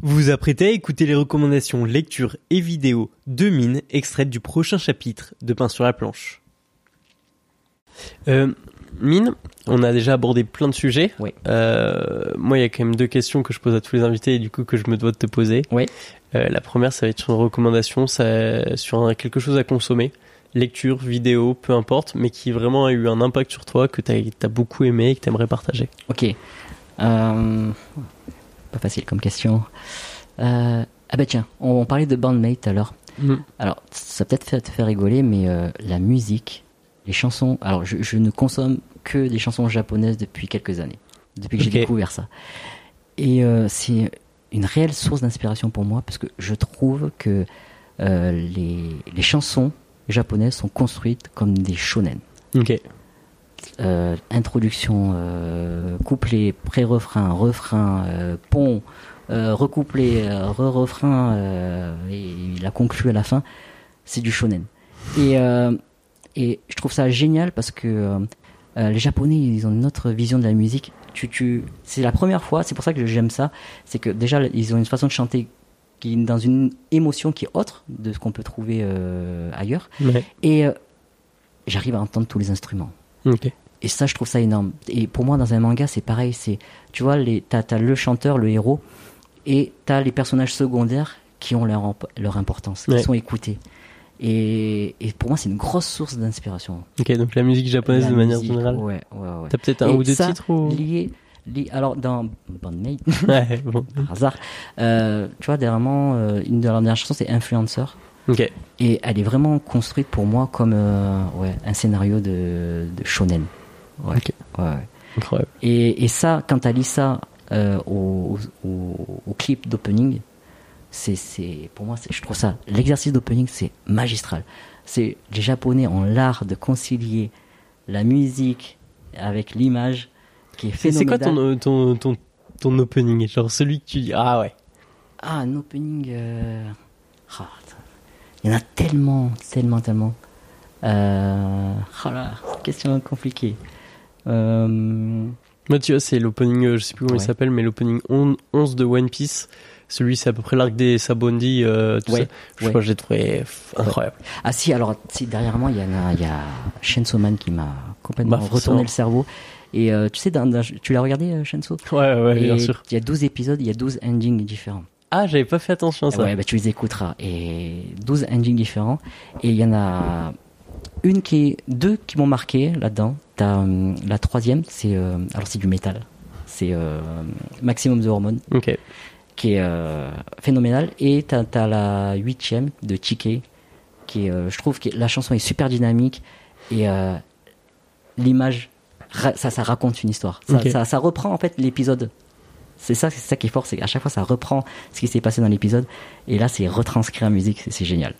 Vous vous apprêtez à écouter les recommandations lecture et vidéo de Mine extraites du prochain chapitre de Pain sur la planche. Euh, Mine, on a déjà abordé plein de sujets. Oui. Euh, moi, il y a quand même deux questions que je pose à tous les invités et du coup que je me dois de te poser. Oui. Euh, la première, ça va être sur une recommandation, ça, sur un- quelque chose à consommer, lecture, vidéo, peu importe, mais qui vraiment a eu un impact sur toi, que tu as, beaucoup aimé et que tu aimerais partager. Ok. Euh, pas facile comme question. Euh, ah bah tiens, on, on parlait de bandmate alors. Alors, ça peut-être te faire rigoler, mais euh, la musique, les chansons. Alors, je, je ne consomme que des chansons japonaises depuis quelques années, depuis que j'ai découvert ça. Et euh, c'est une réelle source d'inspiration pour moi parce que je trouve que les, les chansons japonaises sont construites comme des shonen. Ok. Euh, introduction, euh, couplet, pré-refrain, refrain, euh, pont, recouplet, euh, re-refrain, et il a conclu à la fin, c'est du shonen. Et, et je trouve ça génial parce que les Japonais, ils ont une autre vision de la musique. Tu, tu, c'est la première fois, c'est pour ça que j'aime ça, c'est que déjà, ils ont une façon de chanter qui est dans une émotion qui est autre de ce qu'on peut trouver euh, ailleurs. Ouais. Et euh, j'arrive à entendre tous les instruments. Et ça, je trouve ça énorme. Et pour moi, dans un manga, c'est pareil. C'est, tu vois, t'as, t'as le chanteur, le héros, et t'as les personnages secondaires qui ont leur, leur importance, qui Ouais. sont écoutés. Et, et pour moi, c'est une grosse source d'inspiration. Ok, donc la musique japonaise La de manière musique, générale. Ouais, ouais, ouais. T'as peut-être un Et ou deux ça, titres ou... Lié, lié- alors, dans Bandmate, Ouais, bon. par hasard, euh, tu vois, dernièrement, euh, une de leurs dernières chansons, c'est Influencer. Et elle est vraiment construite pour moi comme euh, ouais, un scénario de, de shonen. Ouais. Ouais. Incroyable. Et, et ça, quand tu lis ça euh, au, au, au clip d'opening, c'est, pour moi, je trouve ça, l'exercice d'opening, c'est magistral. C'est, les Japonais ont l'art de concilier la musique avec l'image qui est C'est c'est quoi phénoménale. ton, ton, ton, ton opening? Genre celui que tu dis, ah ouais. Ah, un opening. euh, ah. Il y en a tellement, tellement, tellement. Euh... Oh là, question compliquée. Euh... Vois, c'est l'opening, euh, je sais plus comment il Ouais. s'appelle, mais l'opening on- 11 de One Piece. Celui, c'est à peu près l'arc des Sabondi, euh, tout Ouais, ça. Je ouais. crois que j'ai trouvé incroyable. Ah si, alors si derrière moi, il y en a, il y a Chainsaw Man qui m'a complètement Bah, retourné le cerveau. Et euh, tu sais, tu l'as regardé, euh, Chainsaw Ouais, ouais, Et bien sûr. Il y a 12 épisodes, il y a 12 endings différents. Ah, j'avais pas fait attention à ça. Ouais, bah tu les écouteras. Et 12 endings différents. Et il y en a une qui deux qui m'ont marqué là-dedans. T'as hum, la troisième, c'est euh, alors c'est du métal. C'est euh, Maximum the Hormone, Ok. qui est euh, phénoménal. Et t'as as la huitième de Chike, qui est, euh, je trouve que la chanson est super dynamique et euh, l'image, ça, ça raconte une histoire. Ça, ça reprend en fait l'épisode. C'est ça, c'est ça qui est fort, c'est qu'à chaque fois ça reprend ce qui s'est passé dans l'épisode et là c'est retranscrit en musique, c'est- c'est génial.